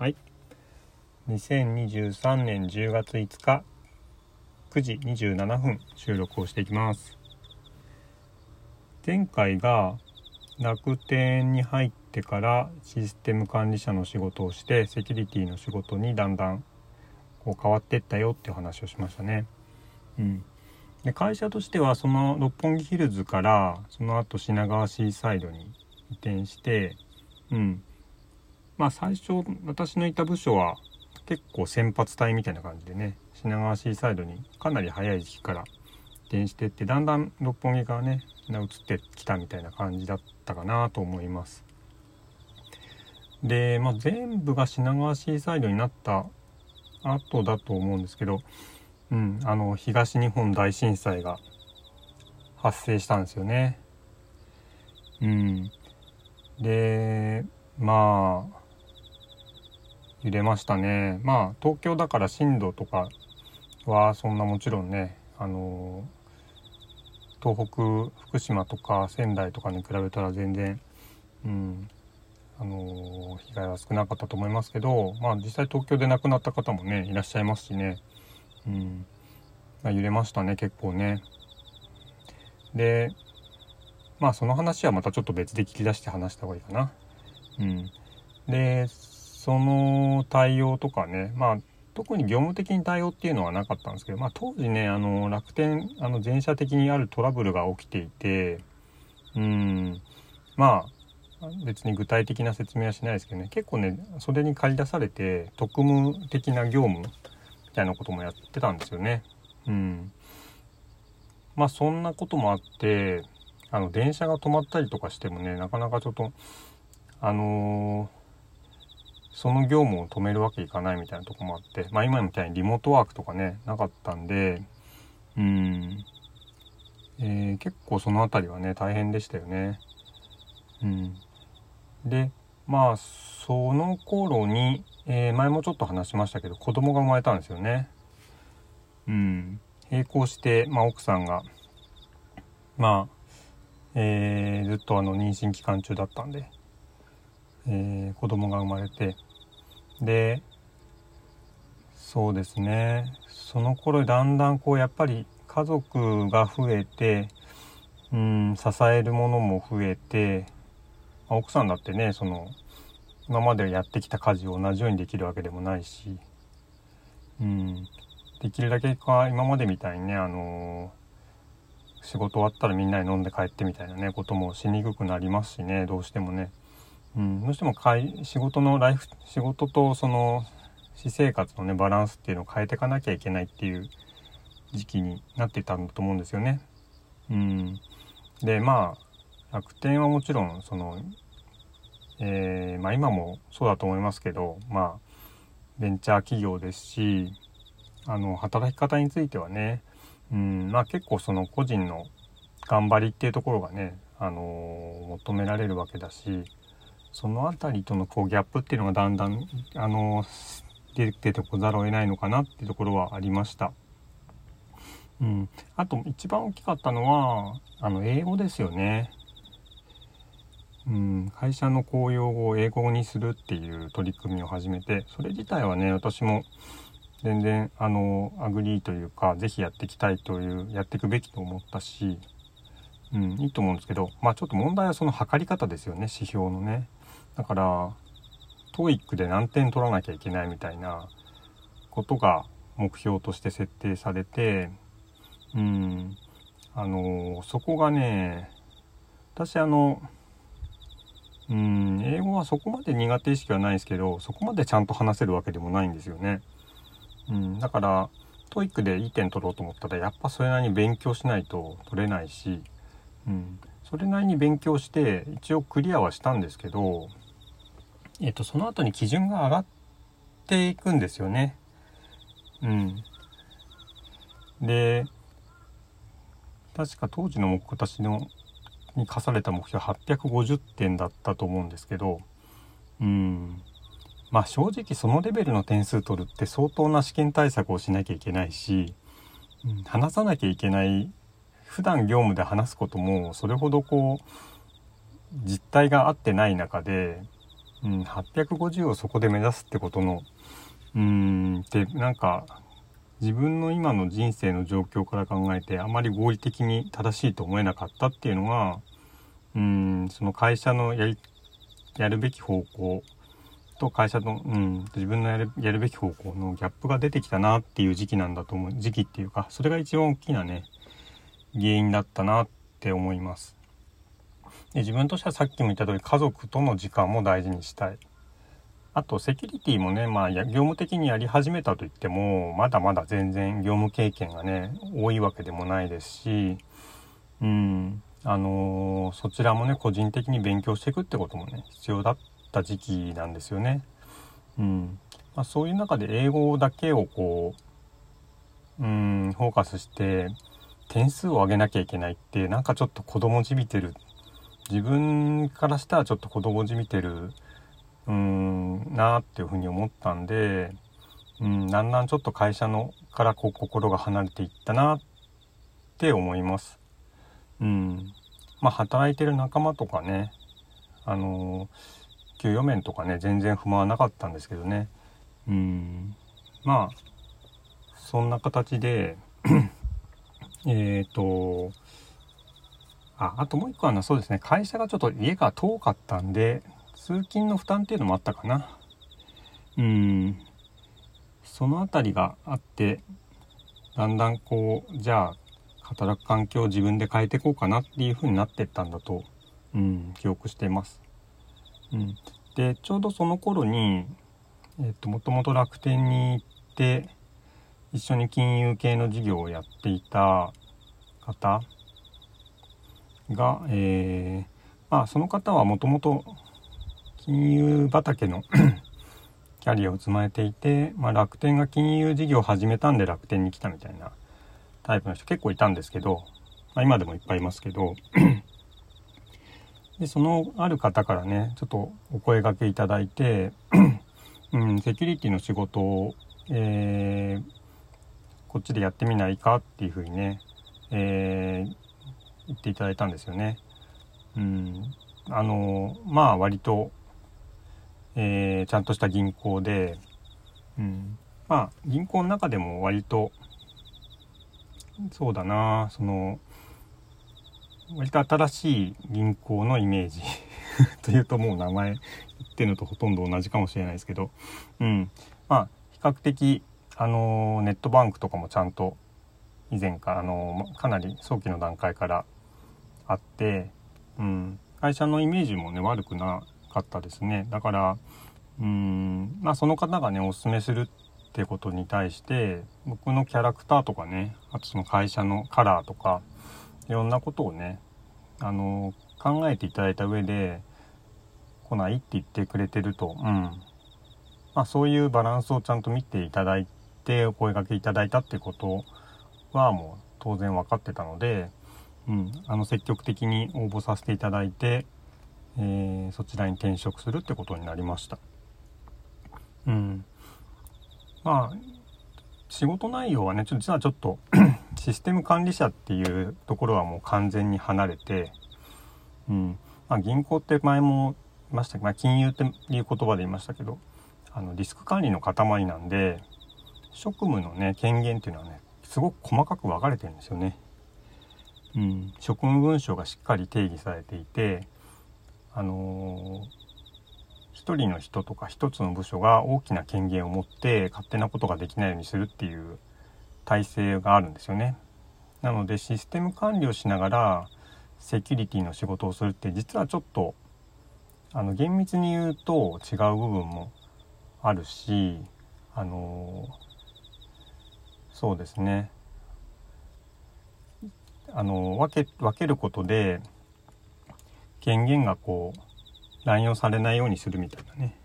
はい。2023年10月5日9時27分収録をしていきます。前回が楽天に入ってからシステム管理者の仕事をしてセキュリティの仕事にだんだんこう変わってったよっていう話をしましたね。うん。で会社としてはその六本木ヒルズからその後品川シーサイドに移転してうん。まあ最初私のいた部署は結構先発隊みたいな感じでね品川シーサイドにかなり早い時期から移転してってだんだん六本木からね移ってきたみたいな感じだったかなと思います。で、まあ、全部が品川シーサイドになった後だと思うんですけど、うん、あの東日本大震災が発生したんですよね。うん。でまあ揺れましたね。まあ東京だから震度とかはそんなもちろんねあの東北福島とか仙台とかに比べたら全然うんあの被害は少なかったと思いますけどまあ実際東京で亡くなった方もねいらっしゃいますしね。うんまあ、揺れましたね結構ね。でまあその話はまたちょっと別で聞き出して話した方がいいかな。うん。でその対応とかね、まあ、特に業務的に対応っていうのはなかったんですけど、まあ、当時ね、あの、楽天、あの、全社的にあるトラブルが起きていて、うん、まあ、別に具体的な説明はしないですけどね、結構ね、それに駆り出されて、特務的な業務みたいなこともやってたんですよね。うん。まあ、そんなこともあって、あの、電車が止まったりとかしてもね、なかなかちょっと、あのーその業務を止めるわけいかないみたいなとこもあって、まあ今みたいにリモートワークとかね、なかったんで、うん、えー、結構その辺りはね、大変でしたよね。うん。で、まあ、その頃に、えー、前もちょっと話しましたけど、子供が生まれたんですよね。うん。並行して、まあ奥さんが、まあ、えー、ずっとあの妊娠期間中だったんで、えー、子供が生まれてでそうですね。その頃だんだんこうやっぱり家族が増えてうん支えるものも増えて、あ、奥さんだってねその今までやってきた家事を同じようにできるわけでもないしうんできるだけか今までみたいにねあのー、仕事終わったらみんなに飲んで帰ってみたいなねこともしにくくなりますしねどうしてもね。うん、どうしても仕事のライフ仕事とその私生活のねバランスっていうのを変えていかなきゃいけないっていう時期になってたんだと思うんですよね。うん、でまあ楽天はもちろんその、えー、まあ、今もそうだと思いますけどまあベンチャー企業ですしあの働き方についてはね、うん。まあ、結構その個人の頑張りっていうところがね、あの、求められるわけだしその辺りとのこうギャップっていうのがだんだんあの出てこざるを得ないのかなっていうところはありました。うん、あと一番大きかったのはあの英語ですよね。うん、会社の公用語を英語にするっていう取り組みを始めてそれ自体はね私も全然あの agree というか是非やっていきたいというやっていくべきと思ったし、うん、いいと思うんですけどまあちょっと問題はその測り方ですよね指標のね。だから TOEIC で何点取らなきゃいけないみたいなことが目標として設定されてうんあのそこがね私あのうん英語はそこまで苦手意識はないですけどそこまでちゃんと話せるわけでもないんですよね。うん、だから TOEIC でいい点取ろうと思ったらやっぱそれなりに勉強しないと取れないし、うん、それなりに勉強して一応クリアはしたんですけどえっと、その後に基準が上がっていくんですよね。うん。で、確か当時の目私のに課された目標850点だったと思うんですけど、うん。まあ正直そのレベルの点数取るって相当な試験対策をしなきゃいけないし、うん、話さなきゃいけない普段業務で話すこともそれほどこう実態が合ってない中でうん、850をそこで目指すってことのうんってなんか自分の今の人生の状況から考えてあまり合理的に正しいと思えなかったっていうのがうんその会社のやりやるべき方向と会社の、うん、自分のやるやるべき方向のギャップが出てきたなっていう時期なんだと思う時期っていうかそれが一番大きなね原因だったなって思います。で自分としてはさっきも言った通り家族との時間も大事にしたいあとセキュリティもね、まあ、業務的にやり始めたといっても、まだまだ全然業務経験がね、多いわけでもないですし、うん、あのー、そちらもね、個人的に勉強していくってこともね、必要だった時期なんですよね。うん。まあ、そういう中で英語だけをこう、うん、フォーカスして、点数を上げなきゃいけないって、なんかちょっと子供じみてる。自分からしたらちょっと子供じみてる。うんなっていうふうに思ったんで、うん、だんだんちょっと会社のからこう心が離れていったなって思います。うん、まあ働いてる仲間とかねあの給与面とかね全然不満はなかったんですけどねうんまあそんな形で えっとああともう一個はなそうですね会社がちょっと家が遠かったんで通勤の負担っていうのもあったかな。うん。その辺りがあって、だんだんこう、じゃあ、働く環境を自分で変えていこうかなっていう風になってったんだと、うん、記憶しています。うん。で、ちょうどその頃に、えっ、と、もともと楽天に行って、一緒に金融系の事業をやっていた方が、えー、まあ、その方はもともと金融畑の キャリアを積まれていて、まあ、楽天が金融事業を始めたんで楽天に来たみたいなタイプの人結構いたんですけど、まあ、今でもいっぱいいますけどでそのある方からねちょっとお声がけいただいて、うん、セキュリティの仕事を、えー、こっちでやってみないかっていうふうにね、えー、言っていただいたんですよね。うん、あのまあ割とえー、ちゃんとした銀行で、うん、まあ銀行の中でも割とそうだなその割と新しい銀行のイメージ というともう名前言ってるのとほとんど同じかもしれないですけど、うん、まあ比較的あのネットバンクとかもちゃんと以前かあのかなり早期の段階からあって、うん、会社のイメージもね悪くなかったですね。だからうん。まあその方がねおすすめするってことに対して僕のキャラクターとかねあとその会社のカラーとかいろんなことをねあの考えていただいた上で来ないって言ってくれてると、うん。まあ、そういうバランスをちゃんと見ていただいてお声がけいただいたってことはもう当然分かってたので、うん、あの積極的に応募させていただいてえー、そちらに転職するってことになりました。うん。まあ、仕事内容はね、ちょ実はちょっと システム管理者っていうところはもう完全に離れて、うん。まあ、銀行って前も言いましたけど、まあ、金融っていう言葉で言いましたけど、あの、リスク管理の塊なんで、職務のね、権限っていうのはね、すごく細かく分かれてるんですよね。うん。職務文書がしっかり定義されていて、あの一人の人とか一つの部署が大きな権限を持って勝手なことができないようにするっていう体制があるんですよね。なのでシステム管理をしながらセキュリティの仕事をするって実はちょっとあの厳密に言うと違う部分もあるしあのそうですねあの分け分けることで権限がこう乱用されないようにするみたいなね。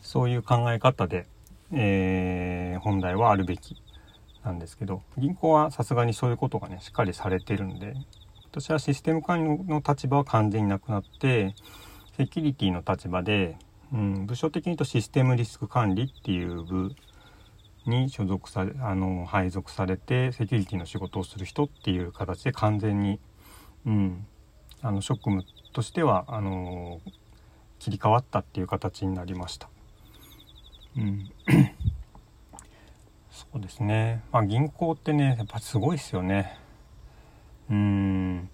そういう考え方で、えー、本来はあるべきなんですけど銀行はさすがにそういうことがねしっかりされてるんで私はシステム管理の立場は完全になくなってセキュリティの立場で、うん、部署的に言うとシステムリスク管理っていう部に所属されあの配属されてセキュリティの仕事をする人っていう形で完全に、うん、あの職務としてはあの切り替わったっていう形になりました。うん、そうですね、まあ、銀行ってねやっぱすごいっすよね。うん。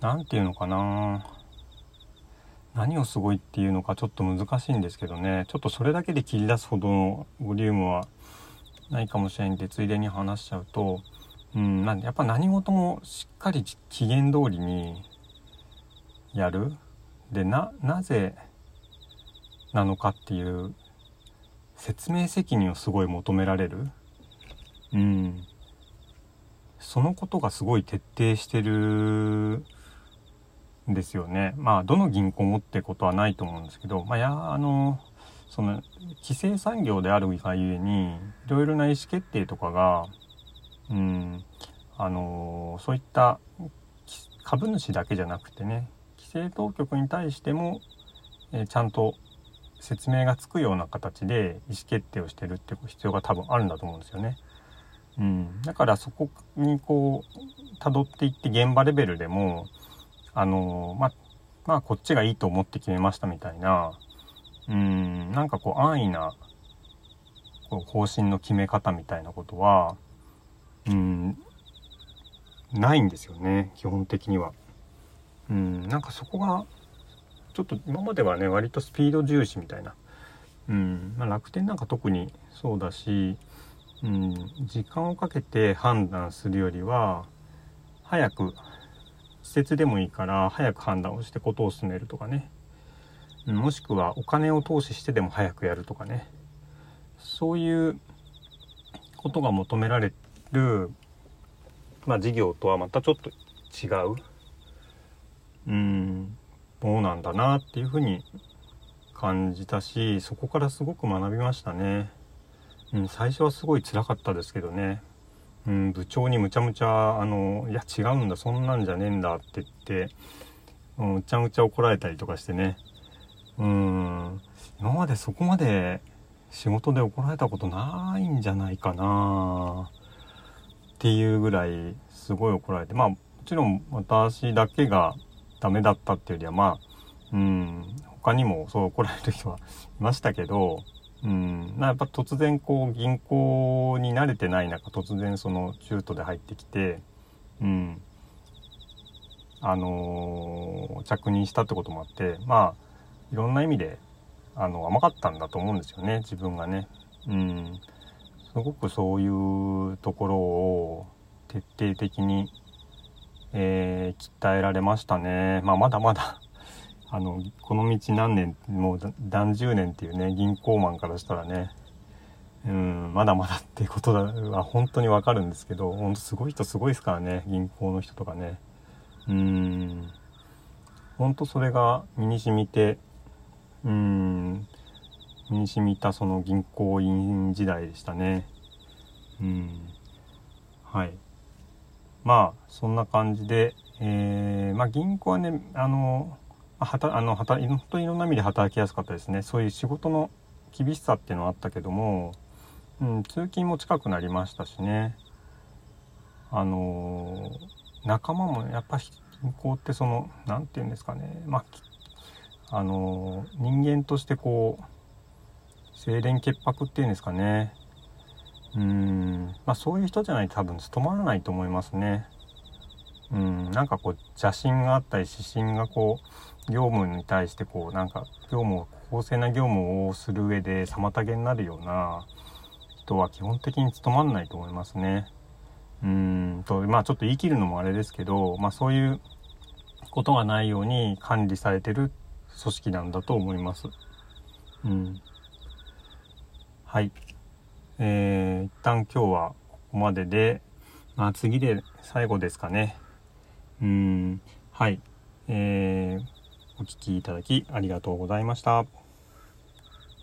何て言うのかな。何をすごいっていうのかちょっと難しいんですけどね。ちょっとそれだけで切り出すほどのボリュームはないかもしれんでついでに話しちゃうと、うん、なんでやっぱ何事もしっかり期限通りにやる。でななぜなのかっていう説明責任をすごい求められる、うん、そのことがすごい徹底してるんですよね。まあどの銀行もってことはないと思うんですけど、まあ、やあのその規制産業であるがゆえにいろいろな意思決定とかが、うん、あのそういった株主だけじゃなくてね規制当局に対しても、えー、ちゃんと説明がつくような形で意思決定をしてるっていう必要が多分あるんだと思うんですよね。うん、だからそこにこう辿っていって現場レベルでもあのままあこっちがいいと思って決めましたみたいなうんなんかこう安易なこう方針の決め方みたいなことはうんないんですよね基本的には。うんなんかそこがちょっと今まではね割とスピード重視みたいな、うんまあ、楽天なんか特にそうだし、うん、時間をかけて判断するよりは早く施設でもいいから早く判断をしてことを進めるとかねもしくはお金を投資してでも早くやるとかね。そういうことが求められる、まあ、事業とはまたちょっと違う。うんものなんだなっていうふうに感じたしそこからすごく学びましたね、うん、最初はすごい辛かったですけどね、うん、部長にむちゃむちゃあの「いや違うんだそんなんじゃねえんだ」って言って、うん、むちゃむちゃ怒られたりとかしてね。うん。今までそこまで仕事で怒られたことないんじゃないかな。っていうぐらいすごい怒られて。まあもちろん私だけがダメだったっていうよりはまあうん。他にもそう怒られる人はいましたけどうん。やっぱ突然こう銀行に慣れてない中突然その中途で入ってきてうん。あのー、着任したってこともあってまあいろんな意味であの甘かったんだと思うんですよね自分がね。うんすごくそういうところを徹底的に、えー、鍛えられましたね。まあ、まだまだ あのこの道何年もう何十年っていうね銀行マンからしたらねうんまだまだってことは本当にわかるんですけど本当すごい人すごいですからね銀行の人とかねうん本当それが身に染みてうん。身に染みたその銀行員時代でしたね。うん。はい。まあそんな感じで、えー、まあ、銀行はねあのはたあのはた本当にいろんな意味で働きやすかったですね。そういう仕事の厳しさっていうのはあったけども、うん、通勤も近くなりましたしね。あの仲間もやっぱ銀行ってその何て言うんですかね。まああの人間としてこう清廉潔白っていうんですかね。うん。まあそういう人じゃないと多分務まらないと思いますね。うん。なんかこう邪心があったり指針がこう業務に対してこうなんか業務を公正な業務をする上で妨げになるような人は基本的に務まらないと思いますね。うん。とまあちょっと言い切るのもあれですけど、まあ、そういうことがないように管理されてるって組織なんだと思います。うん。はい。えー、一旦今日はここまでで、まあ次で最後ですかね。うん。はい。えー、お聴きいただきありがとうございました。